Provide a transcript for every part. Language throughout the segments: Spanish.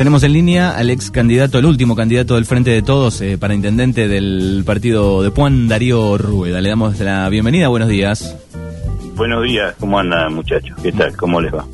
Tenemos en línea al ex candidato, el último candidato del Frente de Todos eh, para intendente del partido de Puan, Darío Rueda. Le damos la bienvenida, buenos días. Buenos días, ¿cómo andan muchachos? ¿Qué tal? ¿Cómo les va?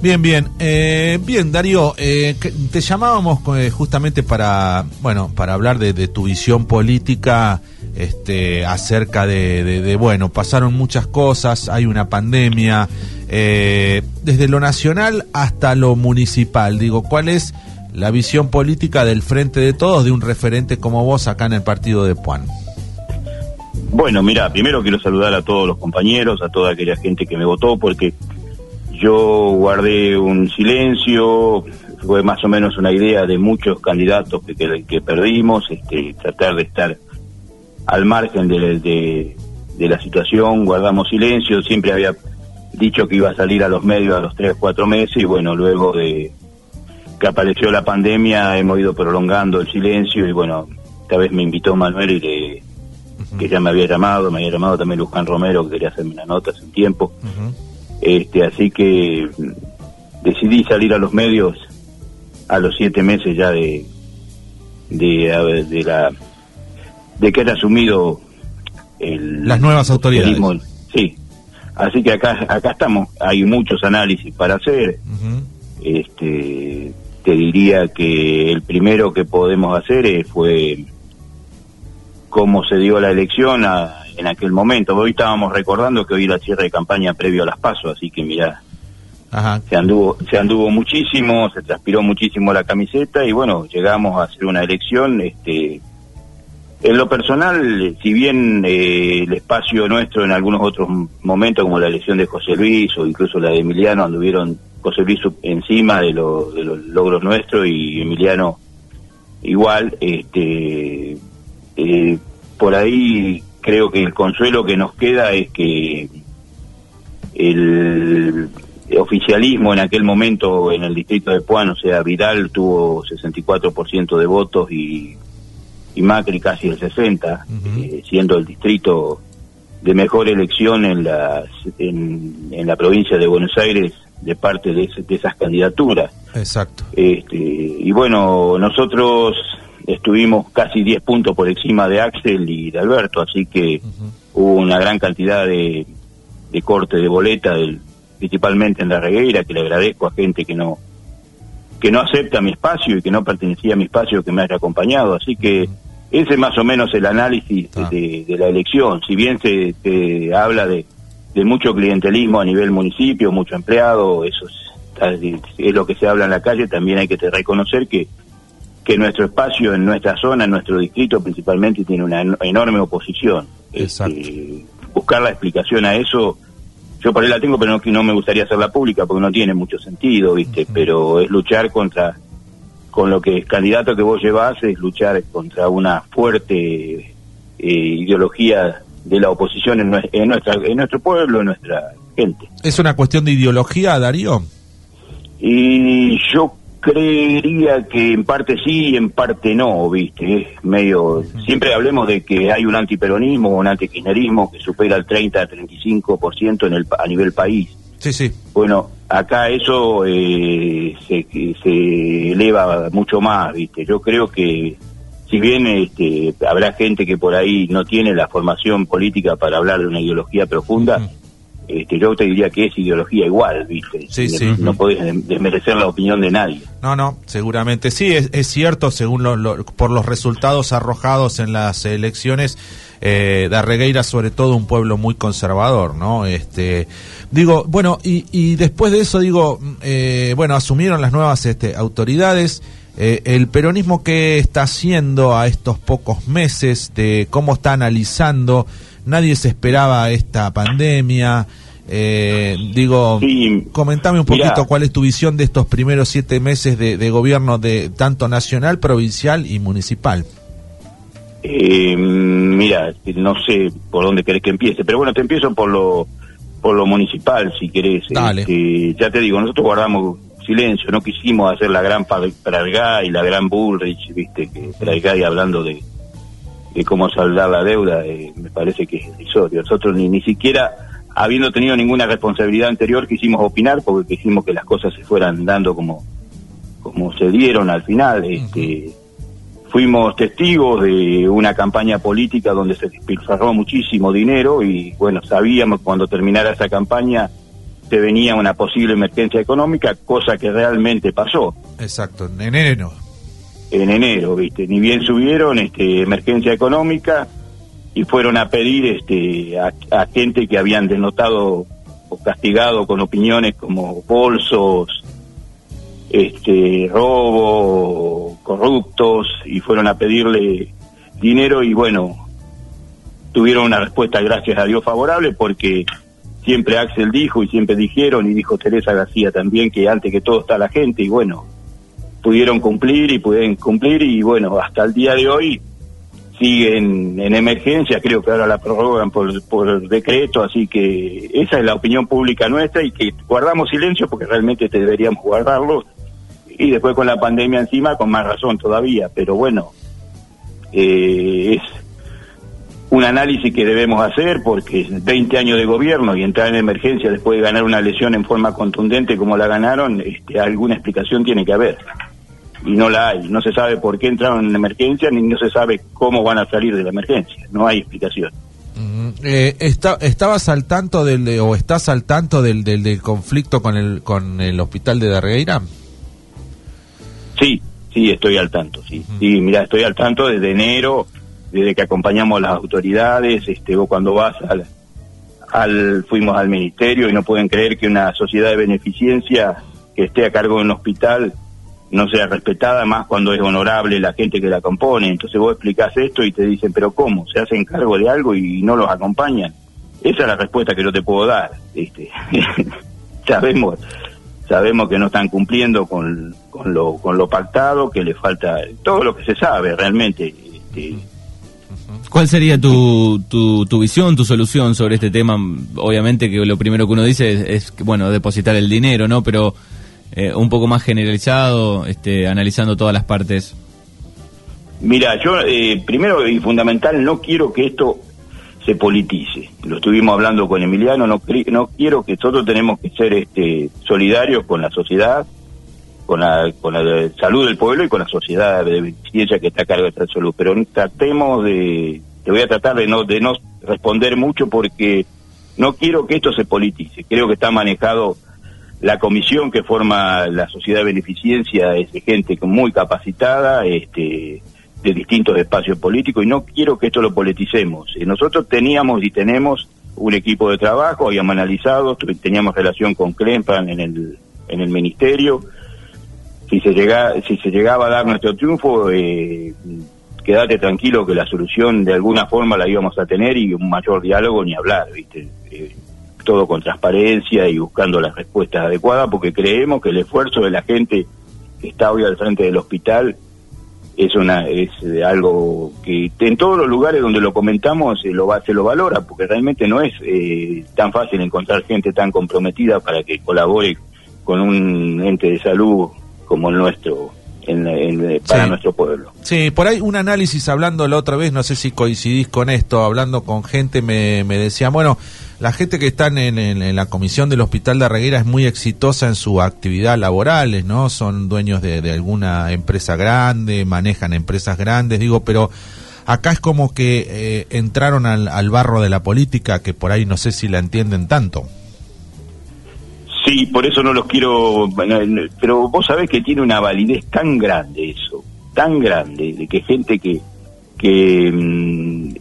Bien, bien. Eh, bien, Darío, eh, te llamábamos eh, justamente para, bueno, para hablar de, tu visión política este, acerca de, bueno, pasaron muchas cosas, hay una pandemia, eh, desde lo nacional hasta lo municipal. Digo, ¿cuál es la visión política del Frente de Todos de un referente como vos acá en el partido de Puan? Bueno, mira, primero quiero saludar a todos los compañeros, a toda aquella gente que me votó, porque yo guardé un silencio, fue más o menos una idea de muchos candidatos que, que, perdimos, este, tratar de estar al margen de, de, de la situación, guardamos silencio, siempre había dicho que iba a salir a los medios a los tres, cuatro meses y bueno, luego de que apareció la pandemia hemos ido prolongando el silencio y bueno, esta vez me invitó Manuel y le, que ya me había llamado, me había llamado también Luján Romero que quería hacerme una nota hace un tiempo. este Así que decidí salir a los medios a los siete meses ya de, de, de la de que haya asumido el, las nuevas autoridades. Sí, Así que acá acá estamos, hay muchos análisis para hacer. Este te diría que el primero que podemos hacer fue cómo se dio la elección en aquel momento. Hoy estábamos recordando que hoy la cierre de campaña previo a las pasos, así que mira, se anduvo se anduvo muchísimo, se transpiró muchísimo la camiseta y bueno, llegamos a hacer una elección este en lo personal, si bien eh, el espacio nuestro en algunos otros momentos, como la elección de José Luis o incluso la de Emiliano, anduvieron José Luis encima de, los logros nuestros y Emiliano igual, este, eh, por ahí creo que el consuelo que nos queda es que el oficialismo en aquel momento en el distrito de Puan, o sea, Vidal tuvo 64% de votos y y Macri casi el 60, eh, siendo el distrito de mejor elección en, las, en, la provincia de Buenos Aires de parte de, esas candidaturas. Exacto. Este, y bueno, nosotros estuvimos casi 10 puntos por encima de Axel y de Alberto, así que hubo una gran cantidad de, de corte de boleta, del, principalmente en la regueira, que le agradezco a gente que no que no acepta mi espacio y que no pertenecía a mi espacio que me haya acompañado, así que ese es más o menos el análisis ah. de, la elección. Si bien se, habla de, mucho clientelismo a nivel municipio, mucho empleado, eso es, lo que se habla en la calle, también hay que reconocer que, que nuestro espacio en nuestra zona, en nuestro distrito principalmente, tiene una enorme oposición. Este, buscar la explicación a eso, yo por ahí la tengo, pero no, no me gustaría hacerla pública porque no tiene mucho sentido, ¿viste? Pero es luchar contra con lo que el candidato que vos llevás es luchar contra una fuerte eh, ideología de la oposición en, nuestra, en nuestro pueblo, en nuestra gente. ¿Es una cuestión de ideología, Darío? Y yo creería que en parte sí y en parte no, ¿viste? Es medio... Siempre hablemos de que hay un antiperonismo un antikirchnerismo que supera el 30 35% en el, a nivel país. Sí, sí. Bueno, acá eso eh, se, se eleva mucho más, ¿viste? Yo creo que si bien este, habrá gente que por ahí no tiene la formación política para hablar de una ideología profunda, este, yo te diría que es ideología igual, ¿viste? Sí, sí. No podés desmerecer la opinión de nadie. No, no, seguramente sí, es, es cierto, según lo, por los resultados arrojados en las elecciones, eh, Darregueira sobre todo un pueblo muy conservador, ¿no? Este, digo, bueno, y, y después de eso digo, eh, bueno, asumieron las nuevas este, autoridades, eh, el peronismo que está haciendo a estos pocos meses, de cómo está analizando nadie se esperaba esta pandemia. Eh, digo, comentame un poquito cuál es tu visión de estos primeros siete meses de, gobierno de tanto nacional, provincial y municipal. Eh, mira, no sé por dónde querés que empiece, pero bueno, te empiezo por lo por lo municipal, si querés. Este, ya te digo, nosotros guardamos silencio, no quisimos hacer la gran Pralgá y la gran Bullrich, viste, que y hablando de, de cómo saldar la deuda, eh, me parece que es irrisorio. Nosotros ni, ni siquiera, habiendo tenido ninguna responsabilidad anterior, quisimos opinar porque quisimos que las cosas se fueran dando como, como se dieron al final. Este, fuimos testigos de una campaña política donde se despilfarró muchísimo dinero y bueno, sabíamos cuando terminara esa campaña se venía una posible emergencia económica, cosa que realmente pasó. Exacto, en enero. En enero, viste, ni bien subieron este emergencia económica y fueron a pedir este a, a gente que habían denotado o castigado con opiniones como bolsos, este robo, corruptos y fueron a pedirle dinero y bueno, tuvieron una respuesta gracias a Dios favorable porque siempre Axel dijo y siempre dijeron y dijo Teresa García también que antes que todo está la gente y bueno, pudieron cumplir y pueden cumplir y bueno, hasta el día de hoy siguen en emergencia, creo que ahora la prorrogan por, por decreto, así que esa es la opinión pública nuestra y que guardamos silencio porque realmente deberíamos guardarlo y después con la pandemia encima con más razón todavía, pero bueno, eh, es un análisis que debemos hacer porque 20 años de gobierno y entrar en emergencia después de ganar una lesión en forma contundente como la ganaron, este, alguna explicación tiene que haber. Y no la hay. No se sabe por qué entraron en emergencia ni no se sabe cómo van a salir de la emergencia. No hay explicación. Eh, está, ¿Estabas al tanto del, o estás al tanto del, del, del, conflicto con el, con el hospital de Darreira? Sí, sí, estoy al tanto, sí. Sí, mira, estoy al tanto desde enero desde que acompañamos a las autoridades, este, vos cuando vas al, al, fuimos al ministerio y no pueden creer que una sociedad de beneficencia que esté a cargo de un hospital no sea respetada más cuando es honorable la gente que la compone. Entonces vos explicás esto y te dicen, pero ¿cómo? ¿Se hacen cargo de algo y no los acompañan? Esa es la respuesta que yo te puedo dar. Este. sabemos sabemos que no están cumpliendo con, con, lo, con lo pactado, que le falta todo lo que se sabe realmente. Este, ¿Cuál sería tu, tu, tu, visión, tu solución sobre este tema? Obviamente que lo primero que uno dice es, es bueno, depositar el dinero, ¿no? Pero eh, un poco más generalizado, este, analizando todas las partes. Mira, yo eh, primero y fundamental no quiero que esto se politice. Lo estuvimos hablando con Emiliano, no, no quiero que nosotros tenemos que ser este, solidarios con la sociedad, con la, con la salud del pueblo y con la sociedad de beneficencia que está a cargo de esta salud. Pero tratemos de, te voy a tratar de no, de no responder mucho porque no quiero que esto se politice. Creo que está manejado la comisión que forma la sociedad de beneficencia es de gente muy capacitada, este, de distintos espacios políticos y no quiero que esto lo politicemos. Eh, nosotros teníamos y tenemos un equipo de trabajo, habíamos analizado, teníamos relación con Clempan en el, en el ministerio, si se llega, si se llegaba a dar nuestro triunfo, eh, quédate tranquilo que la solución de alguna forma la íbamos a tener y un mayor diálogo ni hablar, ¿viste? Eh, todo con transparencia y buscando las respuestas adecuadas, porque creemos que el esfuerzo de la gente que está hoy al frente del hospital es una es algo que en todos los lugares donde lo comentamos se lo se lo valora porque realmente no es eh, tan fácil encontrar gente tan comprometida para que colabore con un ente de salud como el nuestro en, en, para sí. nuestro pueblo. Sí, por ahí un análisis hablando la otra vez, no sé si coincidís con esto, hablando con gente me, me decía, bueno, la gente que está en, en, en, la comisión del Hospital de Arreguera es muy exitosa en su actividad laborales, ¿no? Son dueños de, de alguna empresa grande, manejan empresas grandes, digo, pero acá es como que eh, entraron al, al barro de la política, que por ahí no sé si la entienden tanto. Sí, por eso no los quiero, pero vos sabés que tiene una validez tan grande eso, tan grande, de que gente que, que mmm,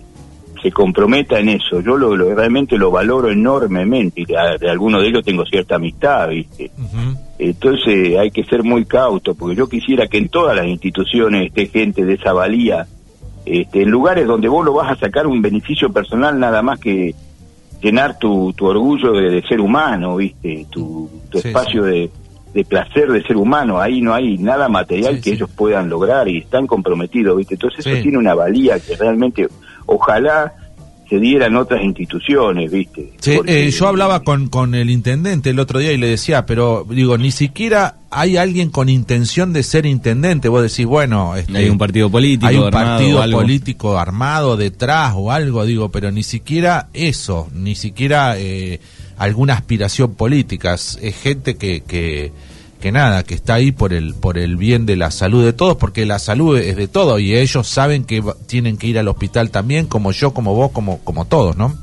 se comprometa en eso, yo lo, lo, realmente lo valoro enormemente, y de, de algunos de ellos tengo cierta amistad, ¿viste? Uh -huh. Entonces hay que ser muy cauto, porque yo quisiera que en todas las instituciones esté gente de esa valía, este, en lugares donde vos lo vas a sacar un beneficio personal nada más que llenar tu, tu orgullo de, de, ser humano, ¿viste? Tu, tu sí, espacio sí. De, de, placer de ser humano. Ahí no hay nada material sí, que ellos puedan lograr y están comprometidos, ¿viste? Entonces eso tiene una valía que realmente, ojalá se dieran otras instituciones, ¿viste? Sí, Porque, eh, yo hablaba con, con el intendente el otro día y le decía, pero digo, ni siquiera hay alguien con intención de ser intendente. Vos decís, bueno, este, hay un partido político, hay un partido político armado detrás o algo, digo, pero ni siquiera eso, ni siquiera eh, alguna aspiración política. Es gente que, que que nada, que está ahí por el, por el bien de la salud de todos, porque la salud es de todos y ellos saben que tienen que ir al hospital también, como yo, como vos, como, como todos, ¿no?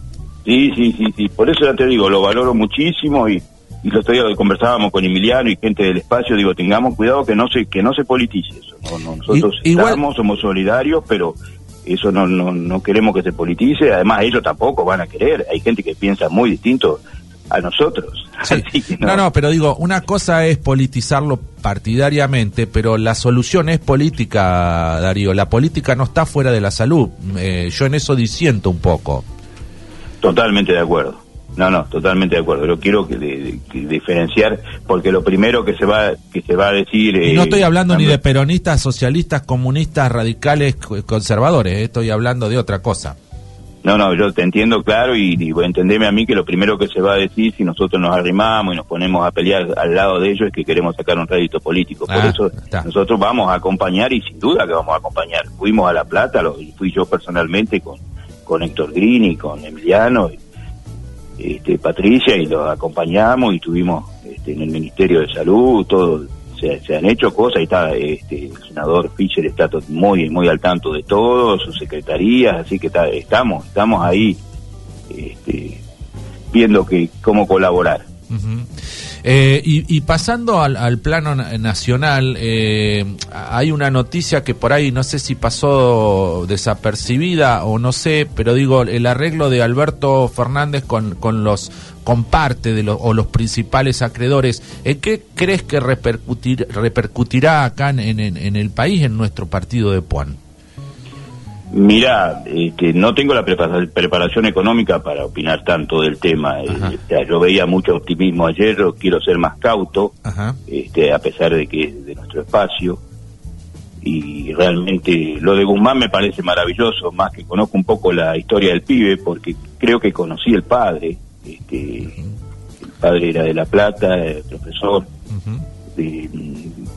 Sí, sí, sí, sí. Por eso ya te digo, lo valoro muchísimo y, y lo otro día conversábamos con Emiliano y gente del espacio, digo, tengamos cuidado que no se, que no se politice eso. No, nosotros estamos, somos solidarios, pero eso no, no, no queremos que se politice, además ellos tampoco van a querer, hay gente que piensa muy distinto a nosotros. no. no. pero digo, una cosa es politizarlo partidariamente, pero la solución es política, Darío. La política no está fuera de la salud. Eh, yo en eso disiento un poco. Totalmente de acuerdo. No, no, totalmente de acuerdo. Lo quiero que, diferenciar porque lo primero que se va que se va a decir. y no estoy hablando ni de peronistas, socialistas, comunistas, radicales, conservadores. Eh, estoy hablando de otra cosa. No, no, yo te entiendo claro y, y entendeme a mí que lo primero que se va a decir si nosotros nos arrimamos y nos ponemos a pelear al lado de ellos es que queremos sacar un rédito político. Por ah, eso nosotros vamos a acompañar y sin duda que vamos a acompañar. Fuimos a La Plata, lo, y fui yo personalmente con, con Héctor Grini, con Emiliano, y, este, Patricia y los acompañamos y estuvimos este, en el Ministerio de Salud, todo se, han hecho cosas y está este, el senador Fischer está muy muy al tanto de todo, sus secretarías, así que estamos estamos ahí este, viendo que cómo colaborar. Eh, y, pasando al, plano nacional, eh, hay una noticia que por ahí no sé si pasó desapercibida o no sé, pero digo, el arreglo de Alberto Fernández con, con los comparte de los o los principales acreedores, ¿en qué crees que repercutir, repercutirá acá en, en, el país, en nuestro partido de Puan? Mira, este, no tengo la preparación económica para opinar tanto del tema. Eh, yo veía mucho optimismo ayer, yo quiero ser más cauto, este, a pesar de que es de nuestro espacio. Y realmente lo de Guzmán me parece maravilloso, más que conozco un poco la historia del pibe, porque creo que conocí el padre. Este, El padre era de La Plata, profesor de,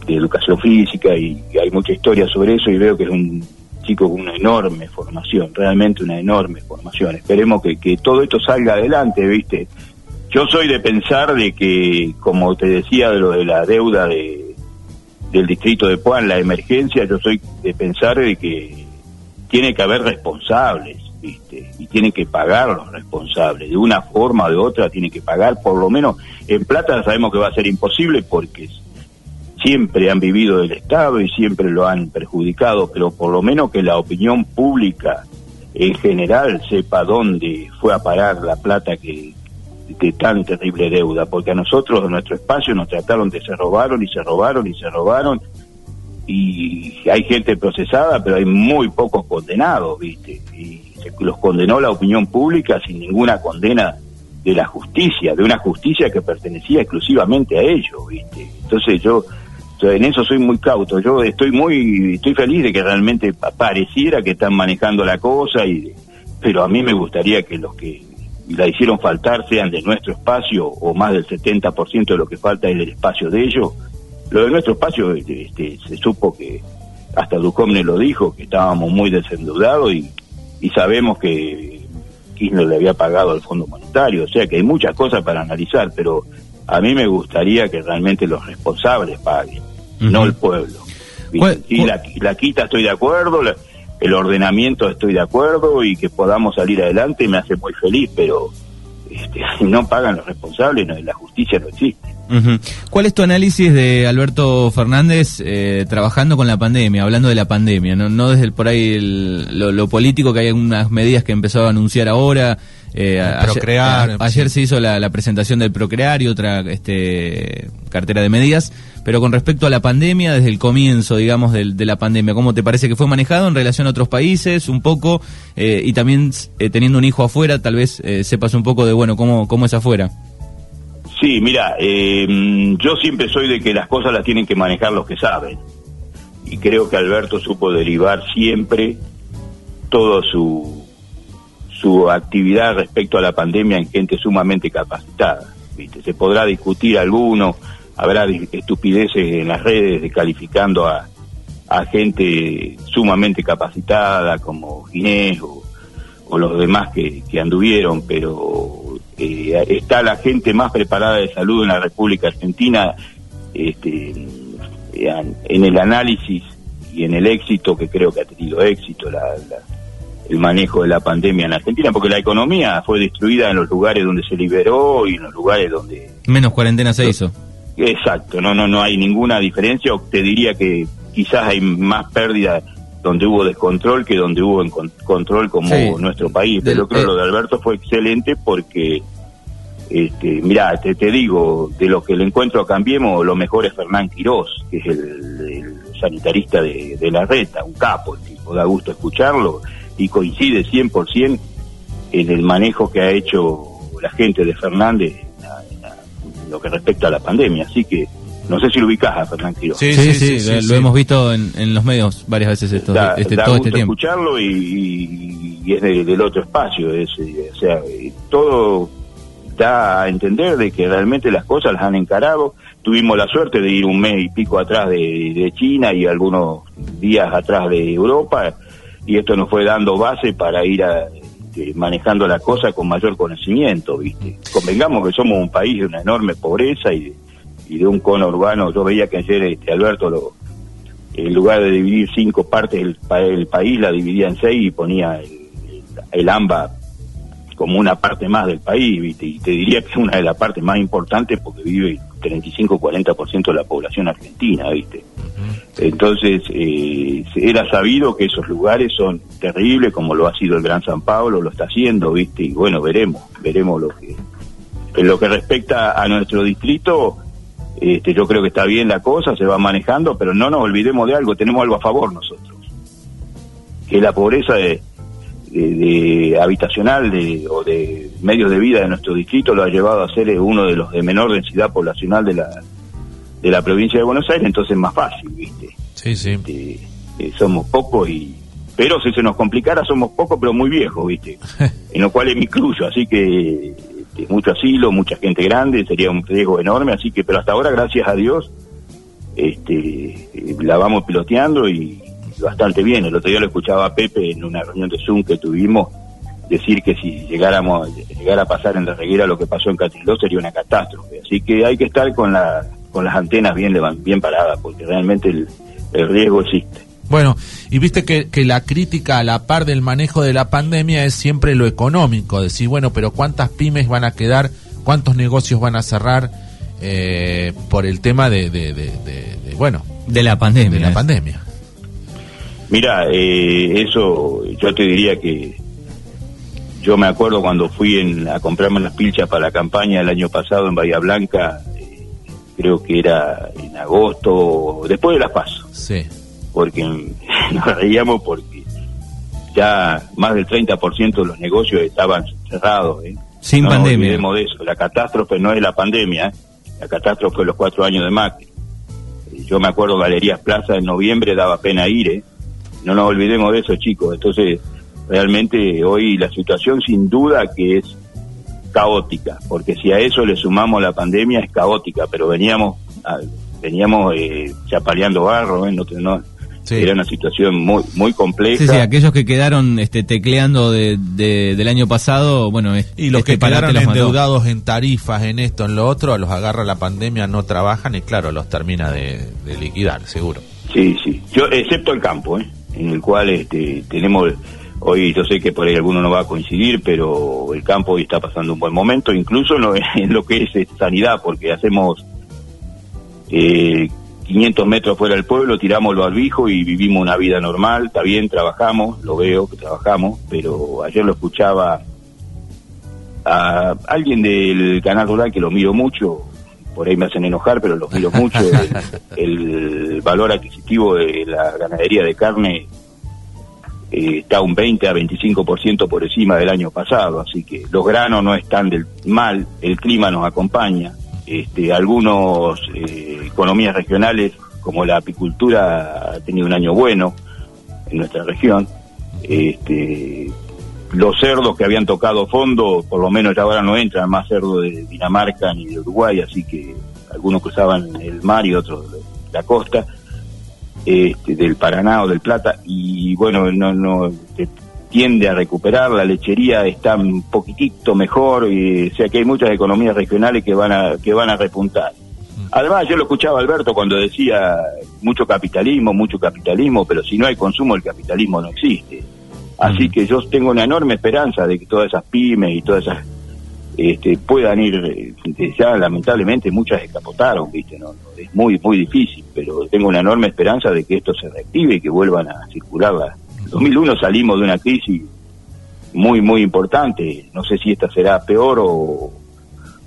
de educación física, y hay mucha historia sobre eso, y veo que es un chico con una enorme formación, realmente una enorme formación. Esperemos que, que todo esto salga adelante, ¿viste? Yo soy de pensar de que, como te decía de lo de la deuda de, del distrito de Puan, la emergencia, yo soy de pensar de que tiene que haber responsables, ¿viste? Y tienen que pagar los responsables, de una forma o de otra tienen que pagar, por lo menos en plata sabemos que va a ser imposible porque siempre han vivido del Estado y siempre lo han perjudicado, pero por lo menos que la opinión pública en general sepa dónde fue a parar la plata que de tan terrible deuda, porque a nosotros en nuestro espacio nos trataron de se robaron y se robaron y se robaron y hay gente procesada, pero hay muy pocos condenados, ¿viste? Y los condenó la opinión pública sin ninguna condena de la justicia, de una justicia que pertenecía exclusivamente a ellos, ¿viste? Entonces yo en eso soy muy cauto. Yo estoy muy, estoy feliz de que realmente pareciera que están manejando la cosa, y, pero a mí me gustaría que los que la hicieron faltar sean de nuestro espacio o más del 70% de lo que falta es del espacio de ellos. Lo de nuestro espacio este, este, se supo que hasta Ducomne lo dijo, que estábamos muy desendeudados y, sabemos que Kirchner le había pagado al Fondo Monetario, o sea que hay muchas cosas para analizar, pero a mí me gustaría que realmente los responsables paguen, no el pueblo. Y la, la, quita estoy de acuerdo, el ordenamiento estoy de acuerdo y que podamos salir adelante me hace muy feliz, pero este, si no pagan los responsables, no, la justicia no existe. ¿Cuál es tu análisis de Alberto Fernández eh, trabajando con la pandemia, hablando de la pandemia, no, no desde el, por ahí lo, lo, político, que hay unas medidas que empezó a anunciar ahora, eh, Procrear. Ayer, se hizo la, presentación del Procrear y otra este, cartera de medidas, pero con respecto a la pandemia, desde el comienzo, digamos, de, la pandemia, ¿cómo te parece que fue manejado en relación a otros países, un poco, eh, y también eh, teniendo un hijo afuera, tal vez sepas un poco de, bueno, cómo, cómo es afuera? Sí, mira, yo siempre soy de que las cosas las tienen que manejar los que saben, y creo que Alberto supo derivar siempre todo su su actividad respecto a la pandemia en gente sumamente capacitada. ¿viste? Se podrá discutir alguno, habrá estupideces en las redes descalificando a, a gente sumamente capacitada como Ginés o, los demás que, que anduvieron, pero eh, está la gente más preparada de salud en la República Argentina este, en el análisis y en el éxito, que creo que ha tenido éxito la, el manejo de la pandemia en Argentina, porque la economía fue destruida en los lugares donde se liberó y en los lugares donde... Menos cuarentena se hizo. Exacto, no, no, no hay ninguna diferencia, o te diría que quizás hay más pérdida donde hubo descontrol que donde hubo en control como nuestro país. Pero creo que lo de Alberto fue excelente porque, este, mira, te, te digo, de lo que el encuentro a Cambiemos, lo mejor es Fernán Quirós, que es el, sanitarista de, la reta, un capo, el tipo, da gusto escucharlo y coincide 100% en el manejo que ha hecho la gente de Fernández lo que respecta a la pandemia. Así que no sé si lo ubicás a Fernán. Sí, sí, sí, lo hemos visto en, los medios varias veces esto, este, todo este tiempo. escucharlo y, es del otro espacio. Es, eh, o sea, eh, todo da a entender de que realmente las cosas las han encarado. Tuvimos la suerte de ir un mes y pico atrás de, China y algunos días atrás de Europa y esto nos fue dando base para ir este, manejando la cosa con mayor conocimiento, ¿viste? Convengamos que somos un país de una enorme pobreza y y de un cono urbano. Yo veía que ayer este, Alberto, lo, en lugar de dividir cinco partes del, país, la dividía en seis y ponía el, AMBA como una parte más del país, ¿viste? y te diría que es una de las partes más importantes porque vive 35-40% de la población argentina, ¿viste? Entonces, eh, era sabido que esos lugares son terribles, como lo ha sido el Gran San Pablo, lo está haciendo, ¿viste? Y bueno, veremos, veremos lo que... En lo que respecta a nuestro distrito, este, yo creo que está bien la cosa, se va manejando, pero no nos olvidemos de algo, tenemos algo a favor nosotros, que la pobreza de, habitacional de, o de medios de vida de nuestro distrito lo ha llevado a ser uno de los de menor densidad poblacional de la, de la provincia de Buenos Aires, entonces es más fácil, ¿viste? Sí, sí. Este, eh, somos pocos y... Pero si se nos complicara somos pocos pero muy viejos, ¿viste? en lo cual me incluyo, así que este, mucho asilo, mucha gente grande, sería un riesgo enorme, así que, pero hasta ahora, gracias a Dios, este, la vamos piloteando y bastante bien. El otro día lo escuchaba a Pepe en una reunión de Zoom que tuvimos decir que si llegáramos llegara a pasar en la reguera lo que pasó en Catiló sería una catástrofe. Así que hay que estar con la con las antenas bien bien paradas porque realmente el riesgo existe. Bueno, y viste que, que, la crítica a la par del manejo de la pandemia es siempre lo económico, decir, bueno, pero ¿cuántas pymes van a quedar? ¿Cuántos negocios van a cerrar eh, por el tema de, de, bueno, de la pandemia? De la pandemia. Mira, eh, eso yo te diría que yo me acuerdo cuando fui en, a comprarme las pilchas para la campaña el año pasado en Bahía Blanca, eh, creo que era en agosto, después de las paso. Sí porque nos reíamos porque ya más del 30% de los negocios estaban cerrados. ¿eh? Sin pandemia. de eso. La catástrofe no es la pandemia, ¿eh? la catástrofe es los cuatro años de Macri. Yo me acuerdo Galerías Plaza en noviembre daba pena ir, ¿eh? No nos olvidemos de eso, chicos. Entonces, realmente hoy la situación sin duda que es caótica, porque si a eso le sumamos la pandemia es caótica, pero veníamos veníamos eh, chapaleando barro, ¿eh? no, no, era una situación muy muy compleja. Sí, sí, aquellos que quedaron este, tecleando de, del año pasado, bueno, y los que quedaron endeudados en tarifas, en esto, en lo otro, los agarra la pandemia, no trabajan y claro, los termina de, liquidar, seguro. Sí, sí, yo excepto el campo, ¿eh? En el cual este, tenemos hoy yo sé que por ahí alguno no va a coincidir, pero el campo hoy está pasando un buen momento, incluso en lo, que es sanidad, porque hacemos eh, 500 metros fuera del pueblo, tiramos el barbijo y vivimos una vida normal, está bien, trabajamos, lo veo que trabajamos, pero ayer lo escuchaba a alguien del canal rural que lo miro mucho, por ahí me hacen enojar, pero lo miro mucho, el, valor adquisitivo de la ganadería de carne eh, está un 20 a 25% por encima del año pasado, así que los granos no están del mal, el clima nos acompaña, este, algunos eh, economías regionales, como la apicultura, ha tenido un año bueno en nuestra región. Este, los cerdos que habían tocado fondo, por lo menos ya ahora no entran más cerdos de Dinamarca ni de Uruguay, así que algunos cruzaban el mar y otros la costa, este, del Paraná o del Plata, y bueno, no, no tiende a recuperar, la lechería está un poquitito mejor, y, o sea que hay muchas economías regionales que van a, que van a repuntar. Además, yo lo escuchaba Alberto cuando decía mucho capitalismo, mucho capitalismo, pero si no hay consumo, el capitalismo no existe. Así que yo tengo una enorme esperanza de que todas esas pymes y todas esas este, puedan ir, eh, ya lamentablemente muchas escapotaron, ¿viste? No, es muy, muy difícil, pero tengo una enorme esperanza de que esto se reactive y que vuelvan a circular. En 2001 salimos de una crisis muy, muy importante, no sé si esta será peor o,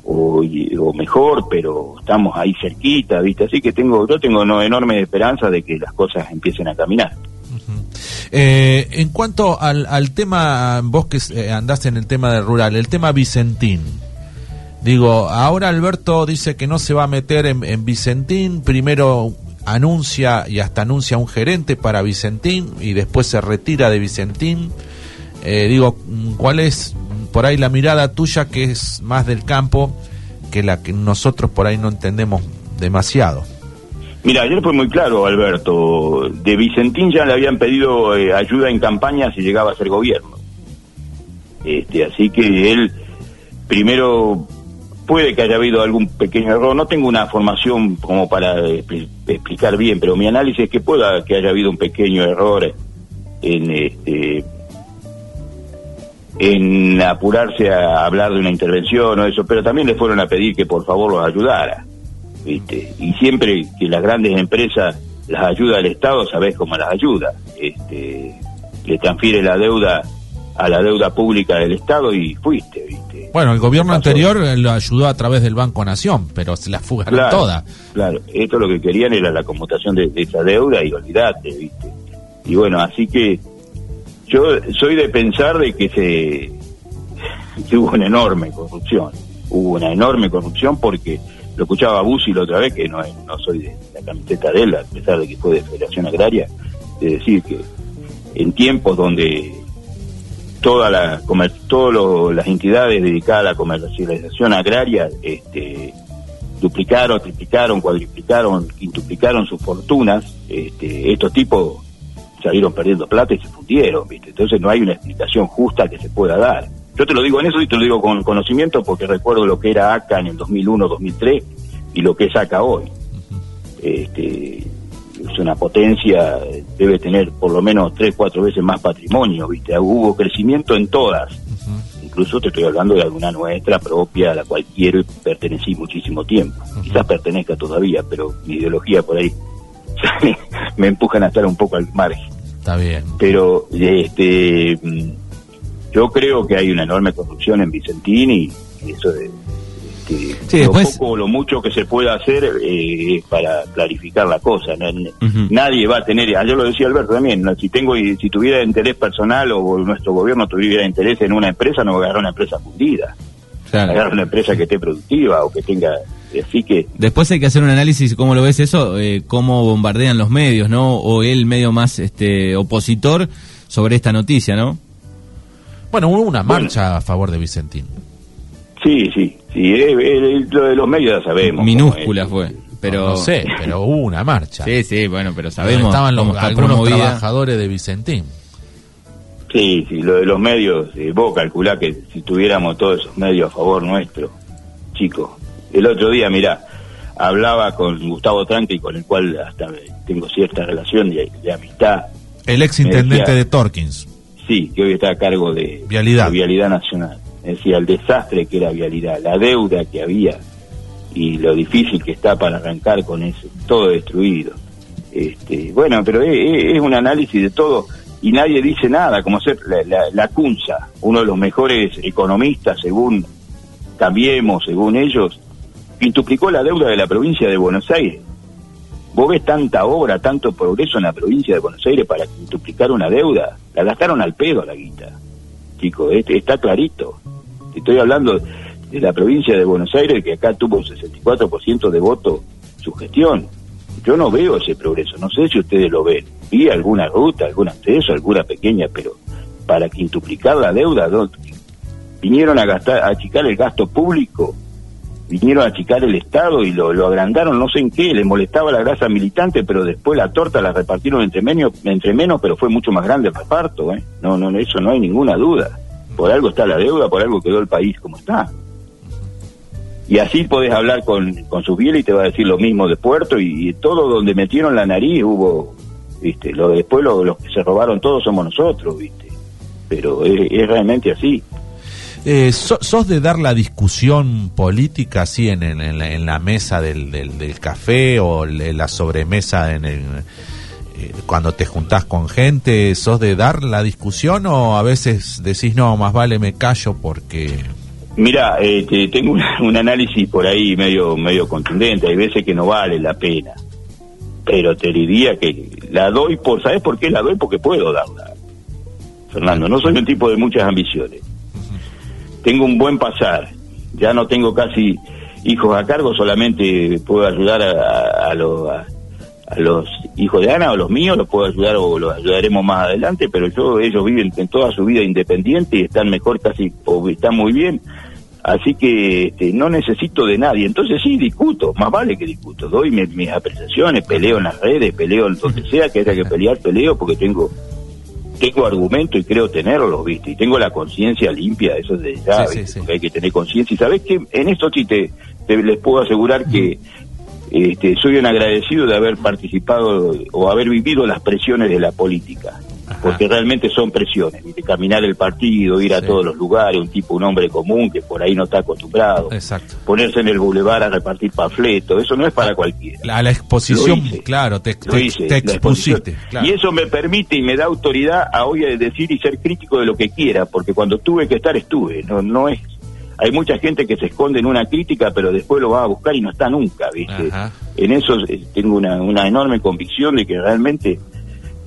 o, mejor, pero estamos ahí cerquita, ¿viste? Así que tengo, yo tengo una enorme esperanza de que las cosas empiecen a caminar. Eh, en cuanto al, al, tema, vos que eh, andaste en el tema de rural, el tema Vicentín. Digo, ahora Alberto dice que no se va a meter en, Vicentín, primero anuncia y hasta anuncia un gerente para Vicentín y después se retira de Vicentín. Eh, digo, ¿cuál es por ahí la mirada tuya que es más del campo que la que nosotros por ahí no entendemos demasiado? Mira, ayer fue muy claro, Alberto. De Vicentín ya le habían pedido eh, ayuda en campaña si llegaba a ser gobierno. Este, así que él primero puede que haya habido algún pequeño error. No tengo una formación como para explicar bien, pero mi análisis es que pueda que haya habido un pequeño error en este en apurarse a hablar de una intervención o eso, pero también le fueron a pedir que por favor los ayudara. Y siempre que las grandes empresas las ayuda al Estado, sabés cómo las ayuda. Este, le transfiere la deuda a la deuda pública del Estado y fuiste, ¿viste? Bueno, el gobierno anterior lo ayudó a través del Banco Nación, pero se la fugaron toda. Claro, esto lo que querían era la conmutación de, esa deuda y olvidate, ¿viste? Y bueno, así que yo soy de pensar de que se que hubo una enorme corrupción, hubo una enorme corrupción porque lo escuchaba a Bussi la otra vez, que no, soy de la camiseta de él, a pesar de que fue de Federación Agraria, de decir que en tiempos donde toda la todas las entidades dedicadas a la comercialización agraria este, duplicaron, triplicaron, cuadriplicaron, quintuplicaron sus fortunas, este, estos tipos salieron perdiendo plata y se fundieron, ¿viste? Entonces no hay una explicación justa que se pueda dar. Yo te lo digo en eso y te lo digo con conocimiento porque recuerdo lo que era ACA en el 2001, 2003 y lo que es ACA hoy. Este, es una potencia, debe tener por lo menos tres, cuatro veces más patrimonio, ¿viste? Hubo crecimiento en todas. Incluso te estoy hablando de alguna nuestra propia, a la cual quiero y pertenecí muchísimo tiempo. Quizás pertenezca todavía, pero mi ideología por ahí me empujan a estar un poco al margen. Está bien. Pero este yo creo que hay una enorme corrupción en Vicentín y, eso de, lo poco o lo mucho que se pueda hacer eh, para clarificar la cosa. Nadie va a tener, ayer lo decía Alberto también, si tengo si tuviera interés personal o nuestro gobierno tuviera interés en una empresa, no va a agarrar una empresa fundida. Agarrar una empresa que esté productiva o que tenga Así que después hay que hacer un análisis cómo lo ves eso, eh, cómo bombardean los medios, ¿no? O el medio más este opositor sobre esta noticia, ¿no? Bueno, hubo una marcha a favor de Vicentín. Sí, sí, sí, lo de los medios ya sabemos. Minúscula fue. Pero... No, sé, pero hubo una marcha. Sí, sí, bueno, pero sabemos. Estaban los, algunos trabajadores de Vicentín. Sí, sí, lo de los medios, eh, vos calculá que si tuviéramos todos esos medios a favor nuestro, chicos. El otro día, mirá, hablaba con Gustavo Tranqui, con el cual hasta tengo cierta relación de, amistad. El ex intendente de Torkins. Sí, que hoy está a cargo de Vialidad, Vialidad Nacional. Es decir, el desastre que era Vialidad, la deuda que había y lo difícil que está para arrancar con eso, todo destruido. Este, bueno, pero es, un análisis de todo y nadie dice nada, como ser la, la, Cunza, uno de los mejores economistas según Cambiemos, según ellos, quintuplicó la deuda de la provincia de Buenos Aires. Vos ves tanta obra, tanto progreso en la provincia de Buenos Aires para duplicar una deuda. La gastaron al pedo la guita. Chicos, este, está clarito. Estoy hablando de la provincia de Buenos Aires que acá tuvo un 64% de voto su gestión. Yo no veo ese progreso, no sé si ustedes lo ven. Vi alguna ruta, algún acceso, alguna pequeña, pero para quintuplicar la deuda, vinieron a gastar, a achicar el gasto público vinieron a achicar el Estado y lo, lo agrandaron, no sé en qué, les molestaba la grasa militante, pero después la torta la repartieron entre menos, entre menos pero fue mucho más grande el reparto, ¿eh? No, no, eso no hay ninguna duda. Por algo está la deuda, por algo quedó el país como está. y así podés hablar con, con su piel y te va a decir lo mismo de Puerto y, todo donde metieron la nariz hubo, viste, lo después los que se robaron todos somos nosotros, viste, pero es, realmente así. Eh, ¿Sos de dar la discusión política así en, en, la, mesa del, del, café o en la sobremesa en el, eh, cuando te juntás con gente? ¿Sos de dar la discusión o a veces decís no, más vale me callo porque Mira, este, tengo un, análisis por ahí medio medio contundente. Hay veces que no vale la pena, pero te diría que la doy por, ¿sabes por qué la doy? Porque puedo darla. Fernando, no soy un tipo de muchas ambiciones. Tengo un buen pasar. Ya no tengo casi hijos a cargo, solamente puedo ayudar a, a, a los hijos de Ana o los míos, los puedo ayudar o los ayudaremos más adelante, pero yo ellos viven en toda su vida independiente y están mejor casi, o están muy bien Así que este, no necesito de nadie. Entonces sí, discuto, más vale que discuto. Doy mis, apreciaciones, peleo en las redes, peleo en donde sea que haya que pelear, peleo porque tengo tengo argumento y creo tenerlo, ¿viste? Y tengo la conciencia limpia, eso es de ya, hay que tener conciencia. Y sabes que en esto sí te, les puedo asegurar que este, soy un agradecido de haber participado o haber vivido las presiones de la política porque realmente son presiones, de caminar el partido, ir a todos los lugares, un tipo, un hombre común que por ahí no está acostumbrado, Exacto. ponerse en el bulevar a repartir panfletos, eso no es para cualquiera. La, la exposición, claro, te, expusiste. Y eso me permite y me da autoridad a hoy a decir y ser crítico de lo que quiera, porque cuando tuve que estar estuve, no, no es hay mucha gente que se esconde en una crítica, pero después lo va a buscar y no está nunca, ¿viste? En eso eh, tengo una, una enorme convicción de que realmente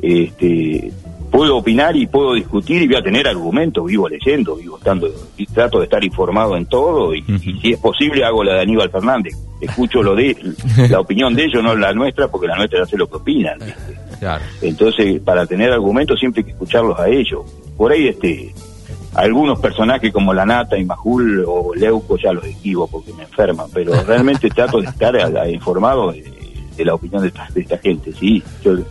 este, puedo opinar y puedo discutir y voy a tener argumentos, vivo leyendo, vivo estando, y trato de estar informado en todo y, si es posible hago la de Aníbal Fernández, escucho lo de la opinión de ellos, no la nuestra, porque la nuestra hace lo que opinan. Entonces, para tener argumentos siempre hay que escucharlos a ellos. Por ahí este algunos personajes como la Nata y Majul o Leuco ya los esquivo porque me enferman, pero realmente trato de estar informado de, la opinión de esta, de esta gente. Sí,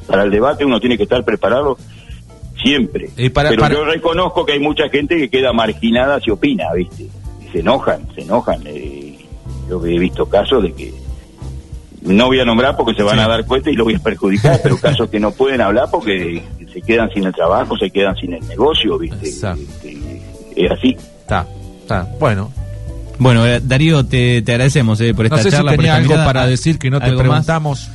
para el debate uno tiene que estar preparado siempre. Pero yo reconozco que hay mucha gente que queda marginada si opina, ¿viste? Y se enojan, se enojan. Eh, yo he visto casos de que no voy a nombrar porque se van a dar cuenta y lo voy a perjudicar, pero casos que no pueden hablar porque se quedan sin el trabajo, se quedan sin el negocio, ¿viste? Este, es así. Está, está. Bueno, bueno, eh, Darío, te, te agradecemos eh, por esta no sé charla. Si tenía algo para decir que no te preguntamos.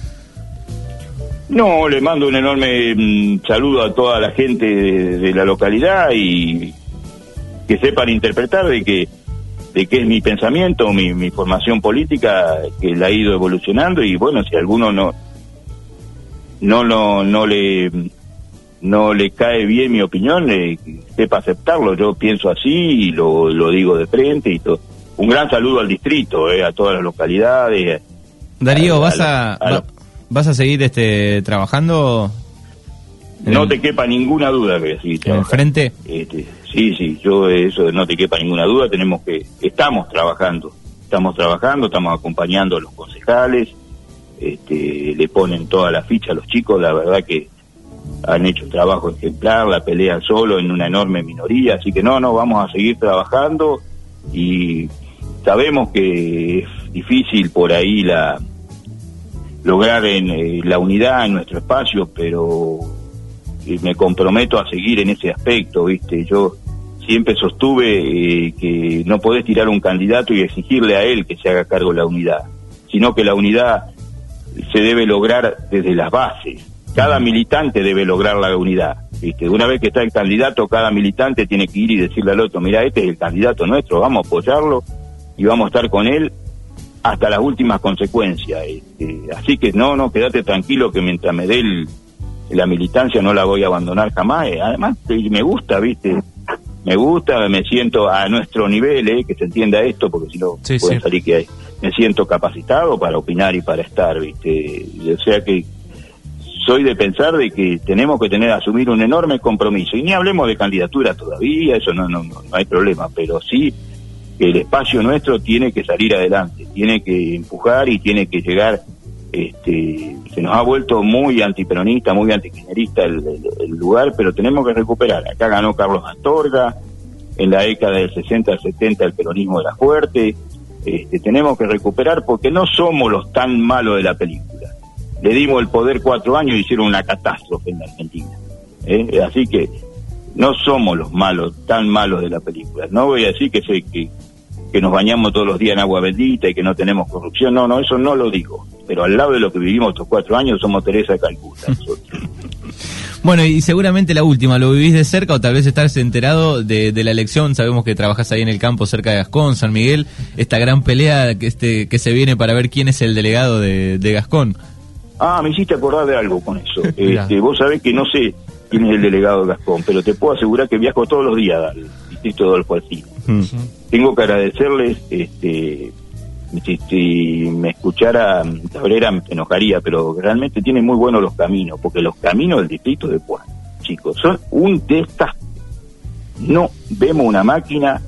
No, le mando un enorme mm, saludo a toda la gente de, la localidad y que sepan interpretar de que de qué es mi pensamiento, mi, mi formación política, que la ha ido evolucionando y bueno, si alguno no no no, no le no le cae bien mi opinión, eh, sepa aceptarlo. Yo pienso así y lo, lo digo de frente y todo. Un gran saludo al distrito, eh, a todas las localidades. Darío, vas a, ¿Vas a seguir este trabajando? No te quepa ninguna duda que sí. ¿En el frente? Este, sí, sí, yo eso no te quepa ninguna duda. Tenemos que, estamos trabajando, estamos trabajando, estamos acompañando a los concejales, este, le ponen toda la ficha a los chicos, la verdad que han hecho un trabajo ejemplar, la pelean solo en una enorme minoría, así que no, no, vamos a seguir trabajando y sabemos que es difícil por ahí la lograr en, eh, la unidad en nuestro espacio, pero eh, me comprometo a seguir en ese aspecto, ¿viste? Yo siempre sostuve eh, que no podés tirar un candidato y exigirle a él que se haga cargo de la unidad, sino que la unidad se debe lograr desde las bases. Cada militante debe lograr la unidad. ¿viste? Una vez que está el candidato, cada militante tiene que ir y decirle al otro, mira, este es el candidato nuestro, vamos a apoyarlo y vamos a estar con él hasta las últimas consecuencias. Este, así que no, no, quédate tranquilo que mientras me dé la militancia no la voy a abandonar jamás. Eh, además, me gusta, ¿viste? Me gusta, me siento a nuestro nivel, eh, que se entienda esto, porque si no pueden salir que hay. Me siento capacitado para opinar y para estar, ¿viste? O sea que soy de pensar de que tenemos que tener asumir un enorme compromiso y ni hablemos de candidatura todavía eso no no no, no hay problema pero sí que el espacio nuestro tiene que salir adelante, tiene que empujar y tiene que llegar. Este, se nos ha vuelto muy antiperonista, muy antikirchnerista el, lugar, pero tenemos que recuperar. Acá ganó Carlos Astorga, en la década del 60 al 70 el peronismo era fuerte, este, tenemos que recuperar porque no somos los tan malos de la película. Le dimos el poder cuatro años y hicieron una catástrofe en la Argentina. ¿eh? Así que no somos los malos, tan malos de la película. No voy a decir que, sé, que, que nos bañamos todos los días en agua bendita y que no tenemos corrupción. No, no, eso no lo digo. Pero al lado de lo que vivimos estos cuatro años somos Teresa de Calcuta. Bueno, y seguramente la última, ¿lo vivís de cerca o tal vez estás enterado de, la elección? Sabemos que trabajas ahí en el campo cerca de Gascón, San Miguel, esta gran pelea que, este, que se viene para ver quién es el delegado de, Gascón. Ah, me hiciste acordar de algo con eso. este, vos sabés que no sé quién es el delegado de Gascón, pero te puedo asegurar que viajo todos los días al distrito de Adolfo Alcina. Tengo que agradecerles este, si, me escuchara Cabrera me enojaría, pero realmente tiene muy buenos los caminos, porque los caminos del distrito de Puan, chicos, son un desastre. No vemos una máquina,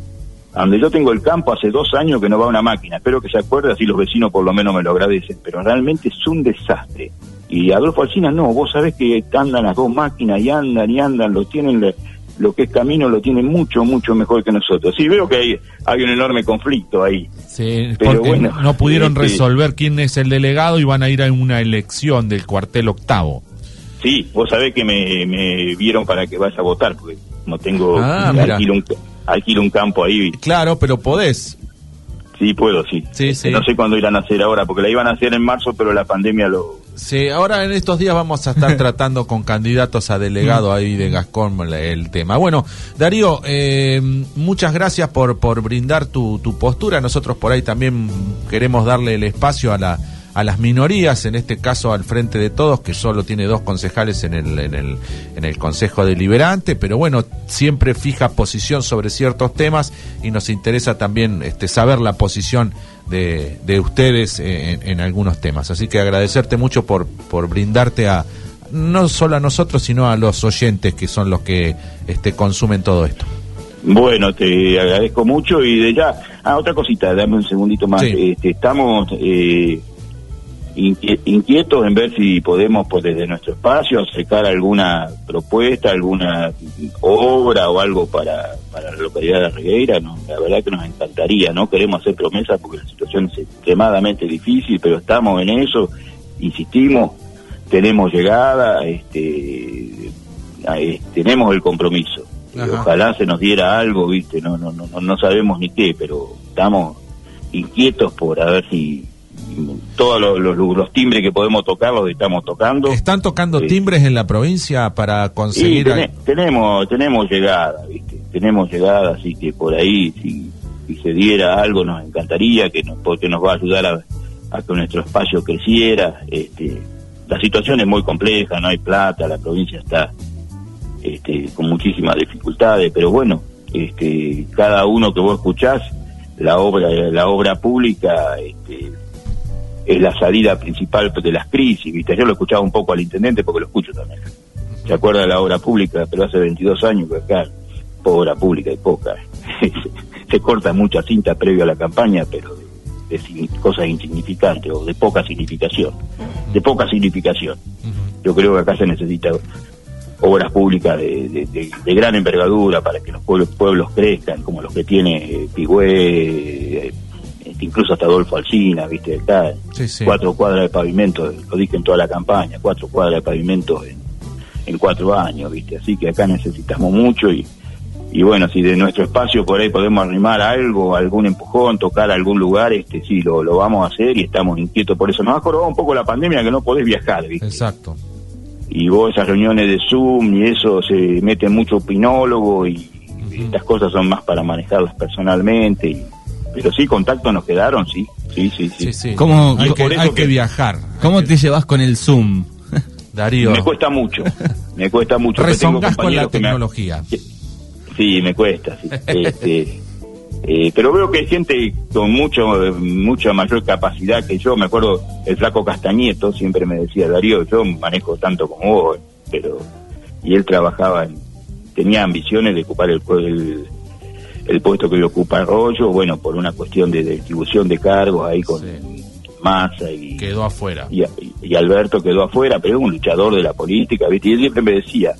donde yo tengo el campo hace dos años que no va una máquina, espero que se acuerde, así los vecinos por lo menos me lo agradecen, pero realmente es un desastre. Y Adolfo Alcina no, vos sabés que andan las dos máquinas y andan y andan, lo tienen lo que es camino lo tiene mucho, mucho mejor que nosotros. Sí, veo que hay, hay un enorme conflicto ahí. Sí, pero bueno, no pudieron este, resolver quién es el delegado y van a ir a una elección del cuartel octavo. Sí, vos sabés que me, me vieron para que vaya a votar, porque no tengo... Ah, alquilo, un, alquilo un campo ahí. Claro, pero podés. Sí, puedo, sí. sí, sí. No sé cuándo irán a hacer ahora, porque la iban a hacer en marzo, pero la pandemia lo, Sí, ahora en estos días vamos a estar tratando con candidatos a delegado ahí de Gascón el tema. Bueno, Darío, eh, muchas gracias por, por brindar tu, tu postura. Nosotros por ahí también queremos darle el espacio a la a las minorías, en este caso al Frente de Todos, que solo tiene dos concejales en el, en el, en el Consejo Deliberante, pero bueno, siempre fija posición sobre ciertos temas y nos interesa también este, saber la posición de, de ustedes en, algunos temas. Así que agradecerte mucho por, por brindarte a no solo a nosotros, sino a los oyentes que son los que este, consumen todo esto. Bueno, te agradezco mucho y de ya, ah, otra cosita, dame un segundito más. Este, estamos eh, inquietos en ver si podemos pues, desde nuestro espacio acercar alguna propuesta, alguna obra o algo para, para la localidad de Regueira, ¿no? la verdad que nos encantaría, no queremos hacer promesas porque la situación es extremadamente difícil, pero estamos en eso, insistimos, tenemos llegada, este, tenemos el compromiso. Ojalá se nos diera algo, viste, no, no, no, no sabemos ni qué, pero estamos inquietos por a ver si todos los, los, timbres que podemos tocar los estamos tocando. ¿Están tocando timbres en la provincia para conseguir...? tenemos, tenemos llegada, ¿viste? Tenemos llegada, así que por ahí, si, se diera algo, nos encantaría, que nos, porque nos va a ayudar a, que nuestro espacio creciera. Este, la situación es muy compleja, no hay plata, la provincia está este, con muchísimas dificultades, pero bueno, este, cada uno que vos escuchás, la obra, la obra pública, este, es la salida principal de las crisis, ¿viste? Yo lo escuchaba un poco al intendente porque lo escucho también. ¿Se acuerda de la obra pública? Pero hace 22 años que acá, obra pública y poca. Se corta mucha cinta previo a la campaña, pero de, cosas insignificantes o de poca significación. De poca significación. Yo creo que acá se necesita obras públicas de, gran envergadura para que los pueblos, pueblos crezcan, como los que tiene Pigüé, incluso hasta Adolfo Alcina, viste, acá, cuatro cuadras de pavimento, lo dije en toda la campaña, cuatro cuadras de pavimento en, en cuatro años, viste, así que acá necesitamos mucho y, y bueno, si de nuestro espacio por ahí podemos arrimar algo, algún empujón, tocar algún lugar, este sí, lo, lo vamos a hacer y estamos inquietos por eso. Nos ha jorobado un poco la pandemia que no podés viajar, ¿viste? Exacto. Y vos esas reuniones de Zoom y eso se mete mucho opinólogo y estas cosas son más para manejarlas personalmente y pero sí, contactos nos quedaron, sí. Sí, sí, sí. sí, ¿Cómo, hay, que, viajar. ¿Cómo te llevas con el Zoom? Darío. Me cuesta mucho, me cuesta mucho. Rezongas con la tecnología. Sí, me cuesta, sí. este, eh, pero veo que hay gente con mucho mucha mayor capacidad que yo. Me acuerdo el flaco Castañeto siempre me decía, Darío, yo manejo tanto como vos, pero... Y él trabajaba, en, tenía ambiciones de ocupar el, el el puesto que ocupa Arroyo, bueno, por una cuestión de, distribución de cargos ahí con Massa y... Quedó afuera. Y, Alberto quedó afuera, pero es un luchador de la política, ¿viste? Y él siempre me decía,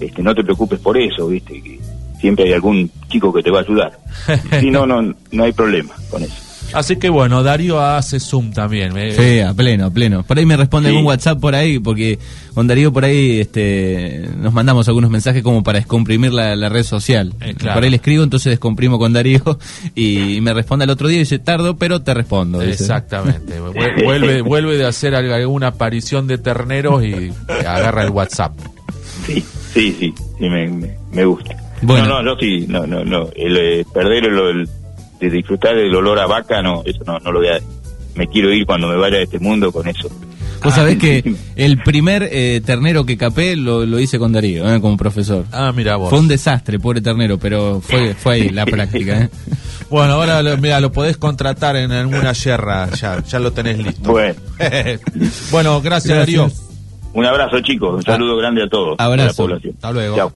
este, no te preocupes por eso, ¿viste? Que siempre hay algún chico que te va a ayudar. Si no, no, no hay problema con eso. Así que bueno, Darío hace Zoom también. eh. Sí, a pleno, a pleno. Por ahí me responde Sí. algún WhatsApp por ahí, porque con Darío por ahí este, nos mandamos algunos mensajes como para descomprimir la, la red social. Eh, claro. Por ahí le escribo, entonces descomprimo con Darío y me responde al otro día y dice, tardo, pero te respondo. dice. Exactamente. Vuel- Vuelve, vuelve de hacer alg- alguna aparición de terneros y agarra el WhatsApp. Sí, sí, sí, sí me, me, me gusta. Bueno. No, no, yo sí, no, no, no. El, eh, perder el, el- de disfrutar del olor a vaca, no, eso no, no lo voy a. Me quiero ir cuando me vaya de este mundo con eso. Vos sabés que el primer eh, ternero que capé lo, lo hice con Darío, eh, como profesor. Ah, mira vos. Fue un desastre, pobre ternero, pero fue, fue ahí la práctica. ¿eh? Bueno, ahora lo- mira, lo podés contratar en alguna yerra, ya, ya lo tenés listo. Bueno, bueno, gracias, Gracias. Darío. un abrazo, chicos. Un saludo grande a todos. Abrazo. A la población. Hasta luego. Chao.